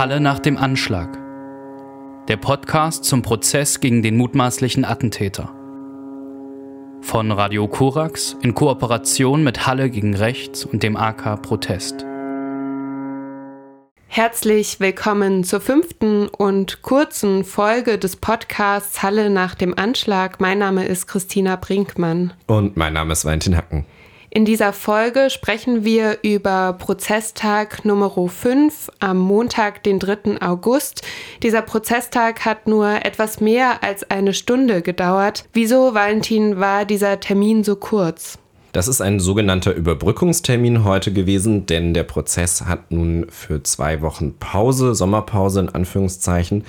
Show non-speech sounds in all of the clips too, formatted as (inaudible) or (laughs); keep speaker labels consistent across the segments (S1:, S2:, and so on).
S1: Halle nach dem Anschlag. Der Podcast zum Prozess gegen den mutmaßlichen Attentäter. Von Radio Korax in Kooperation mit Halle gegen Rechts und dem AK Protest.
S2: Herzlich willkommen zur fünften und kurzen Folge des Podcasts Halle nach dem Anschlag. Mein Name ist Christina Brinkmann.
S3: Und mein Name ist Valentin Hacken.
S2: In dieser Folge sprechen wir über Prozesstag Nummer 5 am Montag, den 3. August. Dieser Prozesstag hat nur etwas mehr als eine Stunde gedauert. Wieso, Valentin, war dieser Termin so kurz?
S3: Das ist ein sogenannter Überbrückungstermin heute gewesen, denn der Prozess hat nun für zwei Wochen Pause, Sommerpause in Anführungszeichen,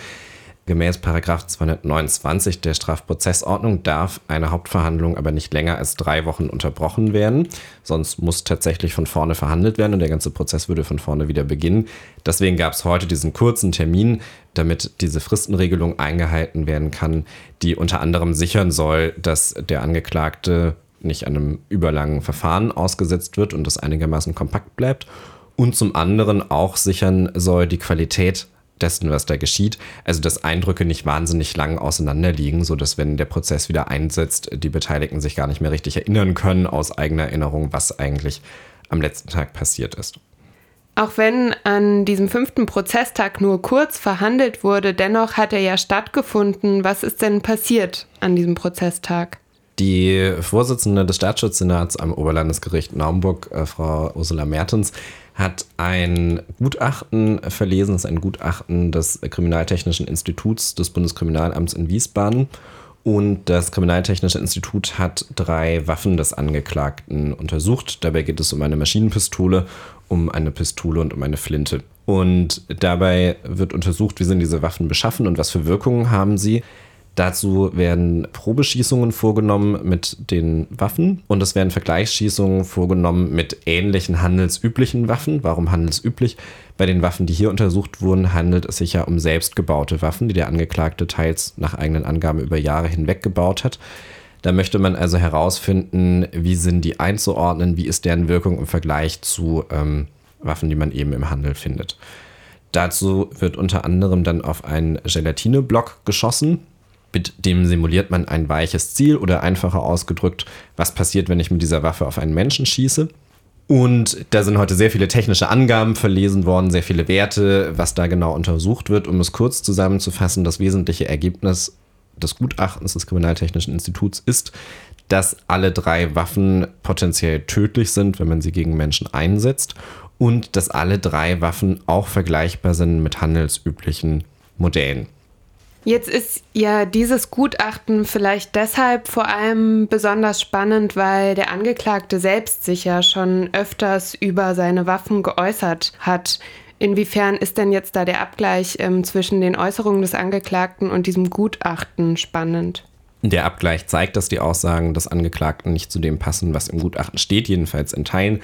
S3: Gemäß 229 der Strafprozessordnung darf eine Hauptverhandlung aber nicht länger als drei Wochen unterbrochen werden. Sonst muss tatsächlich von vorne verhandelt werden und der ganze Prozess würde von vorne wieder beginnen. Deswegen gab es heute diesen kurzen Termin, damit diese Fristenregelung eingehalten werden kann, die unter anderem sichern soll, dass der Angeklagte nicht einem überlangen Verfahren ausgesetzt wird und das einigermaßen kompakt bleibt und zum anderen auch sichern soll die Qualität dessen, was da geschieht. Also, dass Eindrücke nicht wahnsinnig lang auseinanderliegen, sodass, wenn der Prozess wieder einsetzt, die Beteiligten sich gar nicht mehr richtig erinnern können aus eigener Erinnerung, was eigentlich am letzten Tag passiert ist.
S2: Auch wenn an diesem fünften Prozesstag nur kurz verhandelt wurde, dennoch hat er ja stattgefunden. Was ist denn passiert an diesem Prozesstag?
S3: Die Vorsitzende des Staatsschutzsenats am Oberlandesgericht Naumburg, äh, Frau Ursula Mertens, hat ein Gutachten verlesen, das ist ein Gutachten des Kriminaltechnischen Instituts des Bundeskriminalamts in Wiesbaden. Und das Kriminaltechnische Institut hat drei Waffen des Angeklagten untersucht. Dabei geht es um eine Maschinenpistole, um eine Pistole und um eine Flinte. Und dabei wird untersucht, wie sind diese Waffen beschaffen und was für Wirkungen haben sie. Dazu werden Probeschießungen vorgenommen mit den Waffen und es werden Vergleichsschießungen vorgenommen mit ähnlichen handelsüblichen Waffen. Warum handelsüblich? Bei den Waffen, die hier untersucht wurden, handelt es sich ja um selbstgebaute Waffen, die der Angeklagte teils nach eigenen Angaben über Jahre hinweg gebaut hat. Da möchte man also herausfinden, wie sind die einzuordnen, wie ist deren Wirkung im Vergleich zu ähm, Waffen, die man eben im Handel findet. Dazu wird unter anderem dann auf einen Gelatineblock geschossen, mit dem simuliert man ein weiches Ziel oder einfacher ausgedrückt, was passiert, wenn ich mit dieser Waffe auf einen Menschen schieße. Und da sind heute sehr viele technische Angaben verlesen worden, sehr viele Werte, was da genau untersucht wird. Um es kurz zusammenzufassen, das wesentliche Ergebnis des Gutachtens des Kriminaltechnischen Instituts ist, dass alle drei Waffen potenziell tödlich sind, wenn man sie gegen Menschen einsetzt und dass alle drei Waffen auch vergleichbar sind mit handelsüblichen Modellen.
S2: Jetzt ist ja dieses Gutachten vielleicht deshalb vor allem besonders spannend, weil der Angeklagte selbst sich ja schon öfters über seine Waffen geäußert hat. Inwiefern ist denn jetzt da der Abgleich ähm, zwischen den Äußerungen des Angeklagten und diesem Gutachten spannend?
S3: Der Abgleich zeigt, dass die Aussagen des Angeklagten nicht zu dem passen, was im Gutachten steht, jedenfalls in Teilen.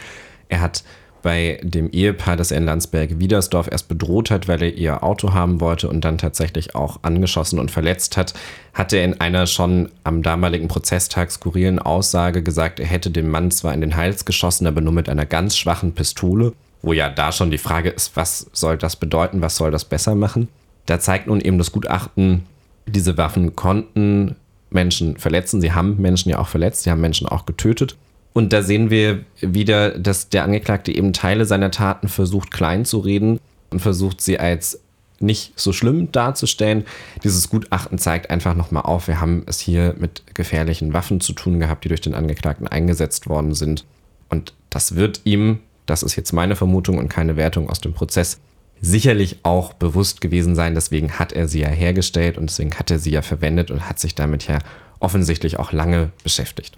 S3: Er hat bei dem Ehepaar, das er in Landsberg-Wiedersdorf erst bedroht hat, weil er ihr Auto haben wollte und dann tatsächlich auch angeschossen und verletzt hat, hat er in einer schon am damaligen Prozesstag skurrilen Aussage gesagt, er hätte dem Mann zwar in den Hals geschossen, aber nur mit einer ganz schwachen Pistole, wo ja da schon die Frage ist, was soll das bedeuten, was soll das besser machen? Da zeigt nun eben das Gutachten, diese Waffen konnten Menschen verletzen, sie haben Menschen ja auch verletzt, sie haben Menschen auch getötet. Und da sehen wir wieder, dass der Angeklagte eben Teile seiner Taten versucht klein zu reden und versucht sie als nicht so schlimm darzustellen. Dieses Gutachten zeigt einfach nochmal auf, wir haben es hier mit gefährlichen Waffen zu tun gehabt, die durch den Angeklagten eingesetzt worden sind. Und das wird ihm, das ist jetzt meine Vermutung und keine Wertung aus dem Prozess, sicherlich auch bewusst gewesen sein. Deswegen hat er sie ja hergestellt und deswegen hat er sie ja verwendet und hat sich damit ja offensichtlich auch lange beschäftigt.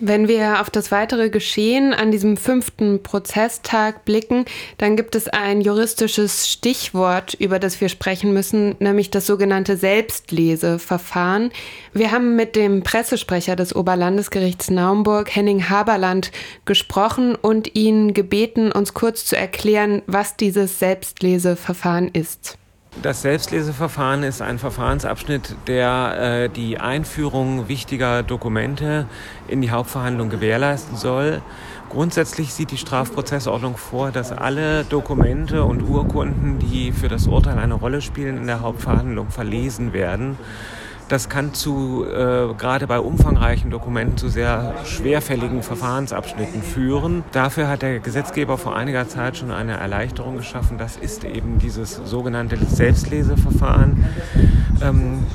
S2: Wenn wir auf das weitere Geschehen an diesem fünften Prozesstag blicken, dann gibt es ein juristisches Stichwort, über das wir sprechen müssen, nämlich das sogenannte Selbstleseverfahren. Wir haben mit dem Pressesprecher des Oberlandesgerichts Naumburg, Henning Haberland, gesprochen und ihn gebeten, uns kurz zu erklären, was dieses Selbstleseverfahren ist.
S4: Das Selbstleseverfahren ist ein Verfahrensabschnitt, der äh, die Einführung wichtiger Dokumente in die Hauptverhandlung gewährleisten soll. Grundsätzlich sieht die Strafprozessordnung vor, dass alle Dokumente und Urkunden, die für das Urteil eine Rolle spielen, in der Hauptverhandlung verlesen werden. Das kann zu, äh, gerade bei umfangreichen Dokumenten, zu sehr schwerfälligen Verfahrensabschnitten führen. Dafür hat der Gesetzgeber vor einiger Zeit schon eine Erleichterung geschaffen. Das ist eben dieses sogenannte Selbstleseverfahren. Ähm,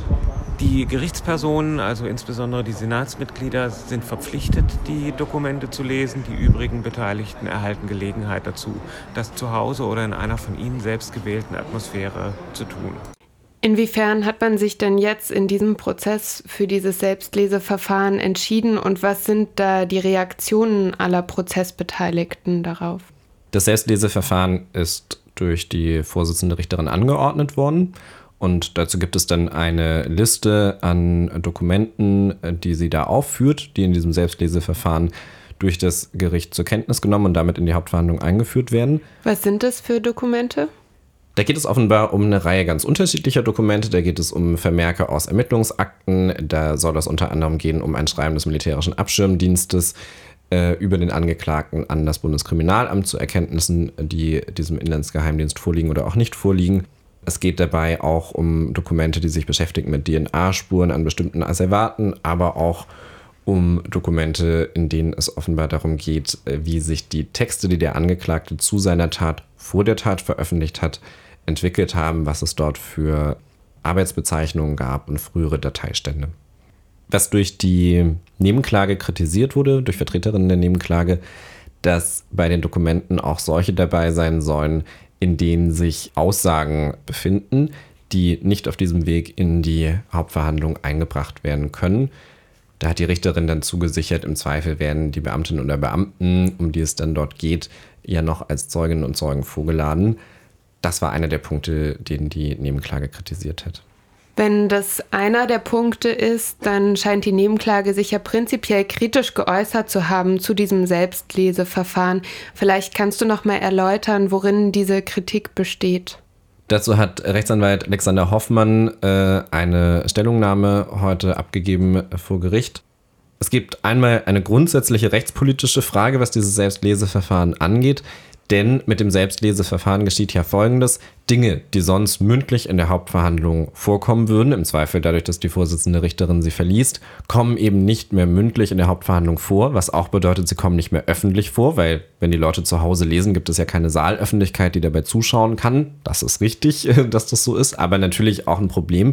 S4: die Gerichtspersonen, also insbesondere die Senatsmitglieder, sind verpflichtet, die Dokumente zu lesen. Die übrigen Beteiligten erhalten Gelegenheit dazu, das zu Hause oder in einer von ihnen selbst gewählten Atmosphäre zu tun.
S2: Inwiefern hat man sich denn jetzt in diesem Prozess für dieses Selbstleseverfahren entschieden und was sind da die Reaktionen aller Prozessbeteiligten darauf?
S3: Das Selbstleseverfahren ist durch die Vorsitzende Richterin angeordnet worden und dazu gibt es dann eine Liste an Dokumenten, die sie da aufführt, die in diesem Selbstleseverfahren durch das Gericht zur Kenntnis genommen und damit in die Hauptverhandlung eingeführt werden.
S2: Was sind das für Dokumente?
S3: Da geht es offenbar um eine Reihe ganz unterschiedlicher Dokumente. Da geht es um Vermerke aus Ermittlungsakten. Da soll es unter anderem gehen um ein Schreiben des militärischen Abschirmdienstes äh, über den Angeklagten an das Bundeskriminalamt zu Erkenntnissen, die diesem Inlandsgeheimdienst vorliegen oder auch nicht vorliegen. Es geht dabei auch um Dokumente, die sich beschäftigen mit DNA-Spuren an bestimmten Asservaten, aber auch um Dokumente, in denen es offenbar darum geht, äh, wie sich die Texte, die der Angeklagte zu seiner Tat vor der Tat veröffentlicht hat, entwickelt haben, was es dort für Arbeitsbezeichnungen gab und frühere Dateistände. Was durch die Nebenklage kritisiert wurde, durch Vertreterinnen der Nebenklage, dass bei den Dokumenten auch solche dabei sein sollen, in denen sich Aussagen befinden, die nicht auf diesem Weg in die Hauptverhandlung eingebracht werden können. Da hat die Richterin dann zugesichert, im Zweifel werden die Beamtinnen oder Beamten, um die es dann dort geht, ja noch als Zeuginnen und Zeugen vorgeladen. Das war einer der Punkte, den die Nebenklage kritisiert hat.
S2: Wenn das einer der Punkte ist, dann scheint die Nebenklage sich ja prinzipiell kritisch geäußert zu haben zu diesem Selbstleseverfahren. Vielleicht kannst du noch mal erläutern, worin diese Kritik besteht.
S3: Dazu hat Rechtsanwalt Alexander Hoffmann äh, eine Stellungnahme heute abgegeben vor Gericht. Es gibt einmal eine grundsätzliche rechtspolitische Frage, was dieses Selbstleseverfahren angeht. Denn mit dem Selbstleseverfahren geschieht ja Folgendes. Dinge, die sonst mündlich in der Hauptverhandlung vorkommen würden, im Zweifel dadurch, dass die Vorsitzende Richterin sie verliest, kommen eben nicht mehr mündlich in der Hauptverhandlung vor, was auch bedeutet, sie kommen nicht mehr öffentlich vor, weil wenn die Leute zu Hause lesen, gibt es ja keine Saalöffentlichkeit, die dabei zuschauen kann. Das ist richtig, (laughs) dass das so ist, aber natürlich auch ein Problem.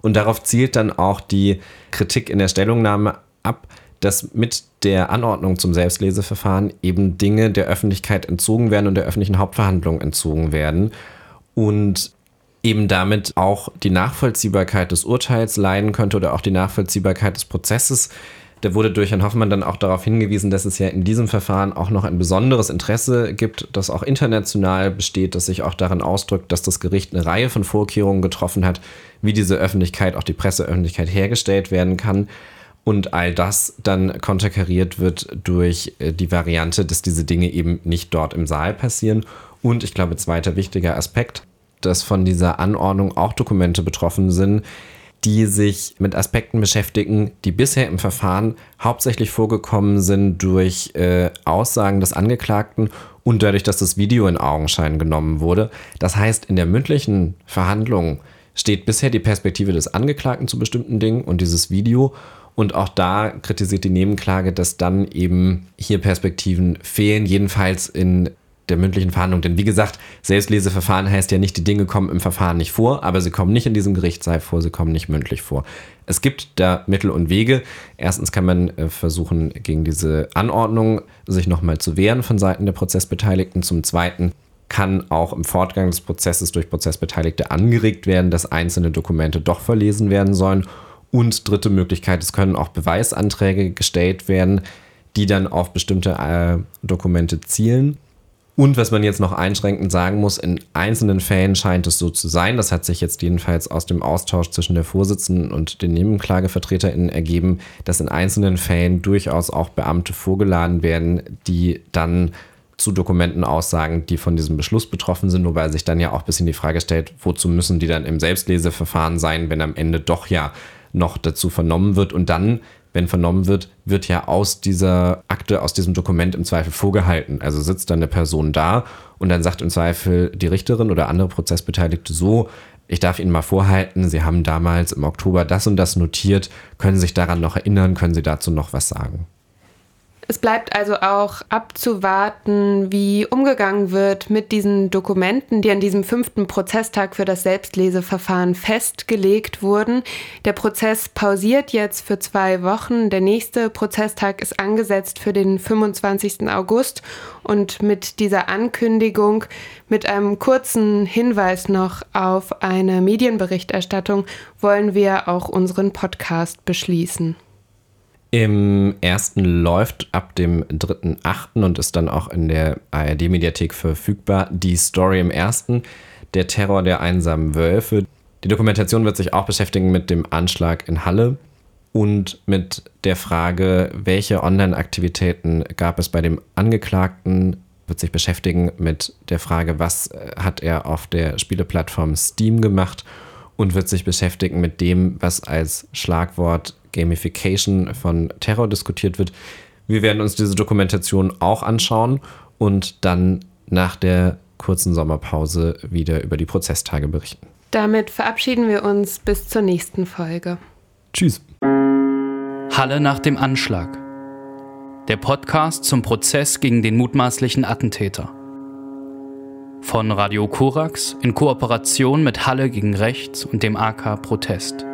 S3: Und darauf zielt dann auch die Kritik in der Stellungnahme ab, dass mit der Anordnung zum Selbstleseverfahren eben Dinge der Öffentlichkeit entzogen werden und der öffentlichen Hauptverhandlung entzogen werden und eben damit auch die Nachvollziehbarkeit des Urteils leiden könnte oder auch die Nachvollziehbarkeit des Prozesses. Da wurde durch Herrn Hoffmann dann auch darauf hingewiesen, dass es ja in diesem Verfahren auch noch ein besonderes Interesse gibt, das auch international besteht, das sich auch darin ausdrückt, dass das Gericht eine Reihe von Vorkehrungen getroffen hat, wie diese Öffentlichkeit, auch die Presseöffentlichkeit hergestellt werden kann. Und all das dann konterkariert wird durch äh, die Variante, dass diese Dinge eben nicht dort im Saal passieren. Und ich glaube, zweiter wichtiger Aspekt, dass von dieser Anordnung auch Dokumente betroffen sind, die sich mit Aspekten beschäftigen, die bisher im Verfahren hauptsächlich vorgekommen sind durch äh, Aussagen des Angeklagten und dadurch, dass das Video in Augenschein genommen wurde. Das heißt, in der mündlichen Verhandlung steht bisher die Perspektive des Angeklagten zu bestimmten Dingen und dieses Video und auch da kritisiert die Nebenklage, dass dann eben hier Perspektiven fehlen, jedenfalls in der mündlichen Verhandlung. Denn wie gesagt, Selbstleseverfahren heißt ja nicht, die Dinge kommen im Verfahren nicht vor, aber sie kommen nicht in diesem Gerichtssaal vor, sie kommen nicht mündlich vor. Es gibt da Mittel und Wege. Erstens kann man äh, versuchen, gegen diese Anordnung sich nochmal zu wehren von Seiten der Prozessbeteiligten. Zum Zweiten kann auch im Fortgang des Prozesses durch Prozessbeteiligte angeregt werden, dass einzelne Dokumente doch verlesen werden sollen. Und dritte Möglichkeit, es können auch Beweisanträge gestellt werden, die dann auf bestimmte äh, Dokumente zielen. Und was man jetzt noch einschränkend sagen muss, in einzelnen Fällen scheint es so zu sein, das hat sich jetzt jedenfalls aus dem Austausch zwischen der Vorsitzenden und den NebenklagevertreterInnen ergeben, dass in einzelnen Fällen durchaus auch Beamte vorgeladen werden, die dann zu Dokumenten aussagen, die von diesem Beschluss betroffen sind, wobei sich dann ja auch ein bisschen die Frage stellt, wozu müssen die dann im Selbstleseverfahren sein, wenn am Ende doch ja noch dazu vernommen wird. Und dann wenn vernommen wird, wird ja aus dieser Akte, aus diesem Dokument im Zweifel vorgehalten. Also sitzt dann eine Person da und dann sagt im Zweifel die Richterin oder andere Prozessbeteiligte so, ich darf Ihnen mal vorhalten, Sie haben damals im Oktober das und das notiert, können Sie sich daran noch erinnern, können Sie dazu noch was sagen?
S2: Es bleibt also auch abzuwarten, wie umgegangen wird mit diesen Dokumenten, die an diesem fünften Prozesstag für das Selbstleseverfahren festgelegt wurden. Der Prozess pausiert jetzt für zwei Wochen. Der nächste Prozesstag ist angesetzt für den 25. August. Und mit dieser Ankündigung, mit einem kurzen Hinweis noch auf eine Medienberichterstattung, wollen wir auch unseren Podcast beschließen.
S3: Im ersten läuft ab dem 3.8. und ist dann auch in der ARD-Mediathek verfügbar die Story im ersten, der Terror der einsamen Wölfe. Die Dokumentation wird sich auch beschäftigen mit dem Anschlag in Halle und mit der Frage, welche Online-Aktivitäten gab es bei dem Angeklagten, wird sich beschäftigen mit der Frage, was hat er auf der Spieleplattform Steam gemacht und wird sich beschäftigen mit dem, was als Schlagwort Gamification von Terror diskutiert wird. Wir werden uns diese Dokumentation auch anschauen und dann nach der kurzen Sommerpause wieder über die Prozesstage berichten.
S2: Damit verabschieden wir uns bis zur nächsten Folge.
S3: Tschüss.
S1: Halle nach dem Anschlag. Der Podcast zum Prozess gegen den mutmaßlichen Attentäter. Von Radio Korax in Kooperation mit Halle gegen Rechts und dem AK Protest.